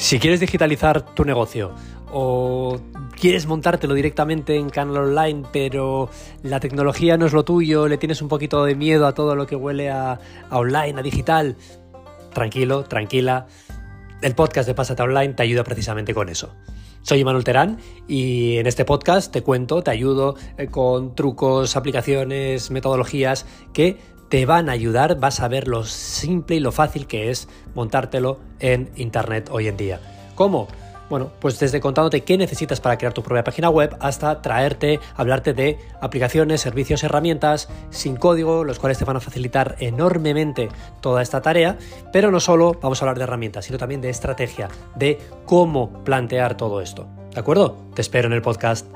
Si quieres digitalizar tu negocio o quieres montártelo directamente en canal online, pero la tecnología no es lo tuyo, le tienes un poquito de miedo a todo lo que huele a, online, a digital, tranquilo, tranquila. El podcast de Pásate Online te ayuda precisamente con eso. Soy Manuel Terán y en este podcast te cuento, te ayudo eh, con trucos, aplicaciones, metodologías que te van a ayudar, vas a ver lo simple y lo fácil que es montártelo en Internet hoy en día. ¿Cómo? Bueno, pues desde contándote qué necesitas para crear tu propia página web hasta traerte, hablarte de aplicaciones, servicios, herramientas sin código, los cuales te van a facilitar enormemente toda esta tarea, pero no solo vamos a hablar de herramientas, sino también de estrategia, de cómo plantear todo esto. ¿De acuerdo? Te espero en el podcast.